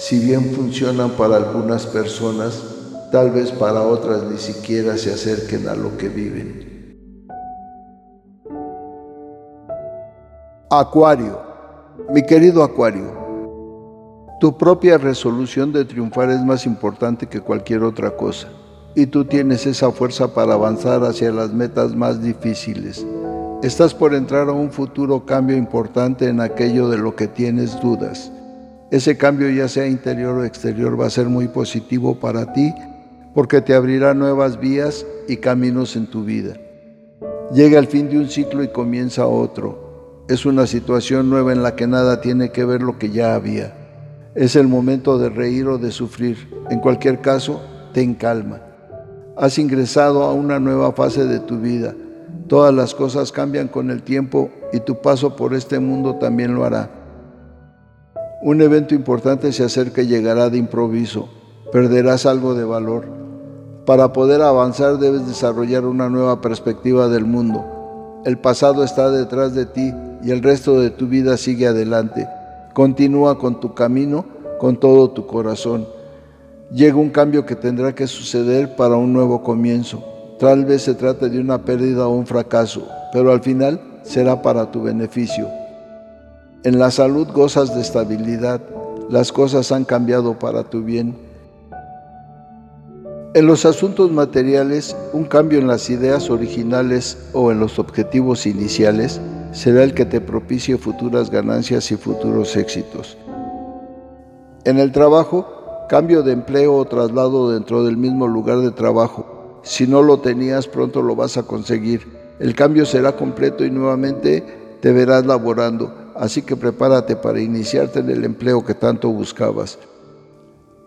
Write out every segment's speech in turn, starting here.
si bien funcionan para algunas personas, tal vez para otras ni siquiera se acerquen a lo que viven. Acuario, mi querido Acuario, tu propia resolución de triunfar es más importante que cualquier otra cosa y tú tienes esa fuerza para avanzar hacia las metas más difíciles. Estás por entrar a un futuro cambio importante en aquello de lo que tienes dudas. Ese cambio, ya sea interior o exterior, va a ser muy positivo para ti porque te abrirá nuevas vías y caminos en tu vida. Llega el fin de un ciclo y comienza otro. Es una situación nueva en la que nada tiene que ver lo que ya había. Es el momento de reír o de sufrir. En cualquier caso, ten calma. Has ingresado a una nueva fase de tu vida. Todas las cosas cambian con el tiempo y tu paso por este mundo también lo hará. Un evento importante se acerca y llegará de improviso. Perderás algo de valor. Para poder avanzar debes desarrollar una nueva perspectiva del mundo. El pasado está detrás de ti y el resto de tu vida sigue adelante. Continúa con tu camino con todo tu corazón llega un cambio que tendrá que suceder para un nuevo comienzo. Tal vez se trate de una pérdida o un fracaso, pero al final será para tu beneficio. En la salud gozas de estabilidad, las cosas han cambiado para tu bien. En los asuntos materiales, un cambio en las ideas originales o en los objetivos iniciales será el que te propicie futuras ganancias y futuros éxitos. En el trabajo, cambio de empleo o traslado dentro del mismo lugar de trabajo. Si no lo tenías, pronto lo vas a conseguir. El cambio será completo y nuevamente te verás laborando, así que prepárate para iniciarte en el empleo que tanto buscabas.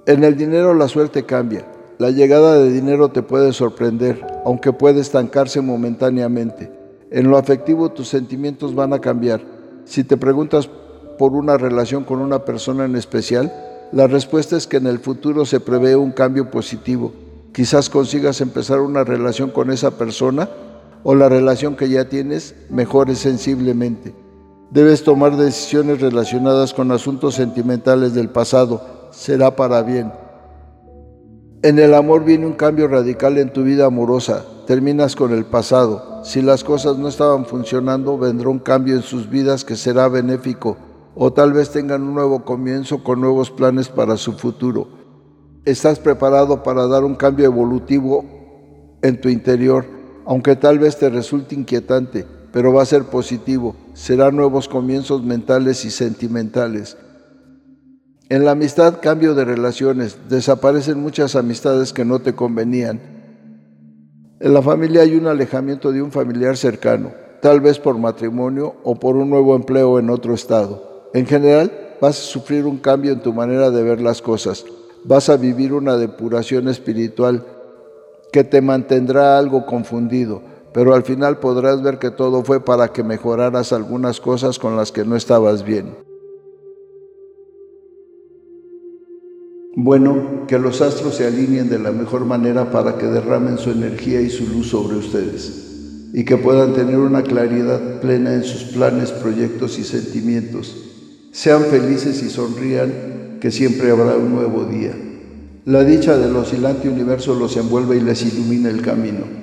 En el dinero la suerte cambia. La llegada de dinero te puede sorprender, aunque puede estancarse momentáneamente. En lo afectivo tus sentimientos van a cambiar. Si te preguntas por una relación con una persona en especial, la respuesta es que en el futuro se prevé un cambio positivo. Quizás consigas empezar una relación con esa persona o la relación que ya tienes mejore sensiblemente. Debes tomar decisiones relacionadas con asuntos sentimentales del pasado. Será para bien. En el amor viene un cambio radical en tu vida amorosa. Terminas con el pasado. Si las cosas no estaban funcionando, vendrá un cambio en sus vidas que será benéfico o tal vez tengan un nuevo comienzo con nuevos planes para su futuro. Estás preparado para dar un cambio evolutivo en tu interior, aunque tal vez te resulte inquietante, pero va a ser positivo. Serán nuevos comienzos mentales y sentimentales. En la amistad, cambio de relaciones. Desaparecen muchas amistades que no te convenían. En la familia hay un alejamiento de un familiar cercano, tal vez por matrimonio o por un nuevo empleo en otro estado. En general, vas a sufrir un cambio en tu manera de ver las cosas. Vas a vivir una depuración espiritual que te mantendrá algo confundido, pero al final podrás ver que todo fue para que mejoraras algunas cosas con las que no estabas bien. Bueno, que los astros se alineen de la mejor manera para que derramen su energía y su luz sobre ustedes y que puedan tener una claridad plena en sus planes, proyectos y sentimientos sean felices y sonrían, que siempre habrá un nuevo día. La dicha del oscilante universo los envuelve y les ilumina el camino.